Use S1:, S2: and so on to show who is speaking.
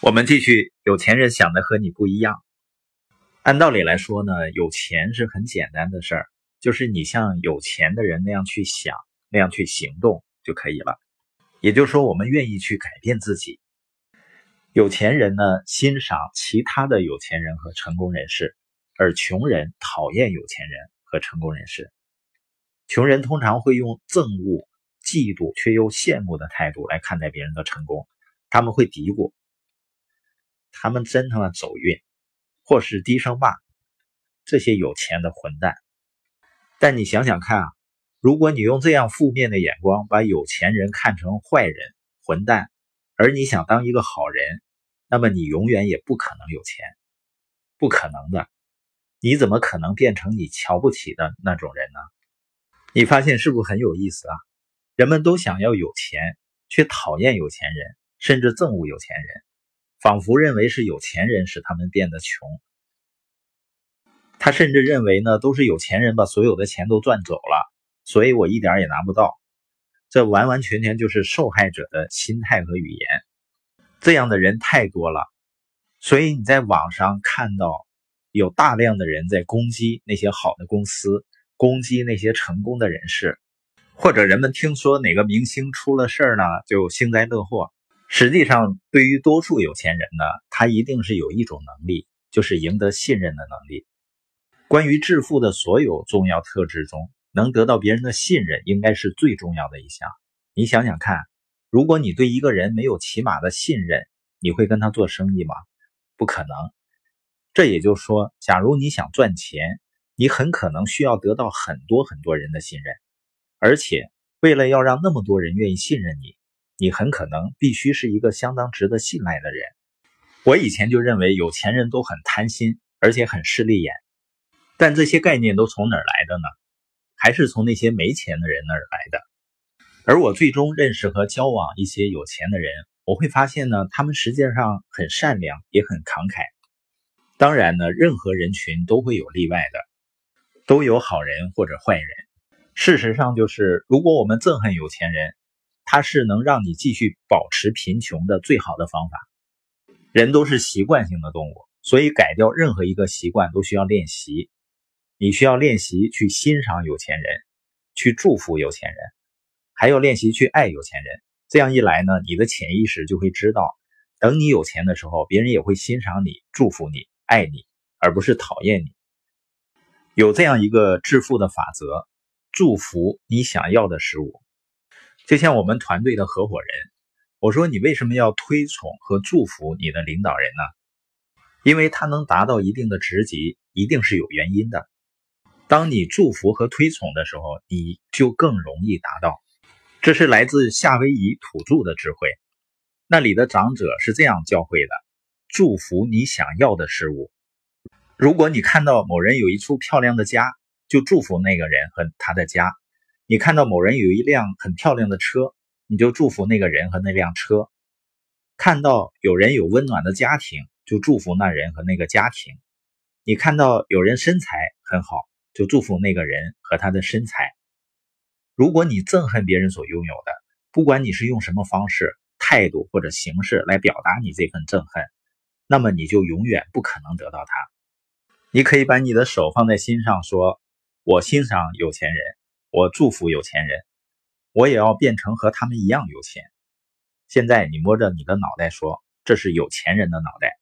S1: 我们继续，有钱人想的和你不一样。按道理来说呢，有钱是很简单的事儿，就是你像有钱的人那样去想，那样去行动就可以了。也就是说，我们愿意去改变自己。有钱人呢，欣赏其他的有钱人和成功人士，而穷人讨厌有钱人和成功人士。穷人通常会用憎恶、嫉妒却又羡慕的态度来看待别人的成功，他们会嘀咕。他们真他妈走运，或是低声骂这些有钱的混蛋。但你想想看啊，如果你用这样负面的眼光把有钱人看成坏人、混蛋，而你想当一个好人，那么你永远也不可能有钱，不可能的。你怎么可能变成你瞧不起的那种人呢？你发现是不是很有意思啊？人们都想要有钱，却讨厌有钱人，甚至憎恶有钱人。仿佛认为是有钱人使他们变得穷，他甚至认为呢，都是有钱人把所有的钱都赚走了，所以我一点也拿不到。这完完全全就是受害者的心态和语言。这样的人太多了，所以你在网上看到有大量的人在攻击那些好的公司，攻击那些成功的人士，或者人们听说哪个明星出了事儿呢，就幸灾乐祸。实际上，对于多数有钱人呢，他一定是有一种能力，就是赢得信任的能力。关于致富的所有重要特质中，能得到别人的信任，应该是最重要的一项。你想想看，如果你对一个人没有起码的信任，你会跟他做生意吗？不可能。这也就是说，假如你想赚钱，你很可能需要得到很多很多人的信任，而且为了要让那么多人愿意信任你。你很可能必须是一个相当值得信赖的人。我以前就认为有钱人都很贪心，而且很势利眼。但这些概念都从哪儿来的呢？还是从那些没钱的人那儿来的。而我最终认识和交往一些有钱的人，我会发现呢，他们实际上很善良，也很慷慨。当然呢，任何人群都会有例外的，都有好人或者坏人。事实上，就是如果我们憎恨有钱人。它是能让你继续保持贫穷的最好的方法。人都是习惯性的动物，所以改掉任何一个习惯都需要练习。你需要练习去欣赏有钱人，去祝福有钱人，还有练习去爱有钱人。这样一来呢，你的潜意识就会知道，等你有钱的时候，别人也会欣赏你、祝福你、爱你，而不是讨厌你。有这样一个致富的法则：祝福你想要的事物。就像我们团队的合伙人，我说你为什么要推崇和祝福你的领导人呢？因为他能达到一定的职级，一定是有原因的。当你祝福和推崇的时候，你就更容易达到。这是来自夏威夷土著的智慧，那里的长者是这样教诲的：祝福你想要的事物。如果你看到某人有一处漂亮的家，就祝福那个人和他的家。你看到某人有一辆很漂亮的车，你就祝福那个人和那辆车；看到有人有温暖的家庭，就祝福那人和那个家庭；你看到有人身材很好，就祝福那个人和他的身材。如果你憎恨别人所拥有的，不管你是用什么方式、态度或者形式来表达你这份憎恨，那么你就永远不可能得到它。你可以把你的手放在心上，说：“我欣赏有钱人。”我祝福有钱人，我也要变成和他们一样有钱。现在你摸着你的脑袋说，这是有钱人的脑袋。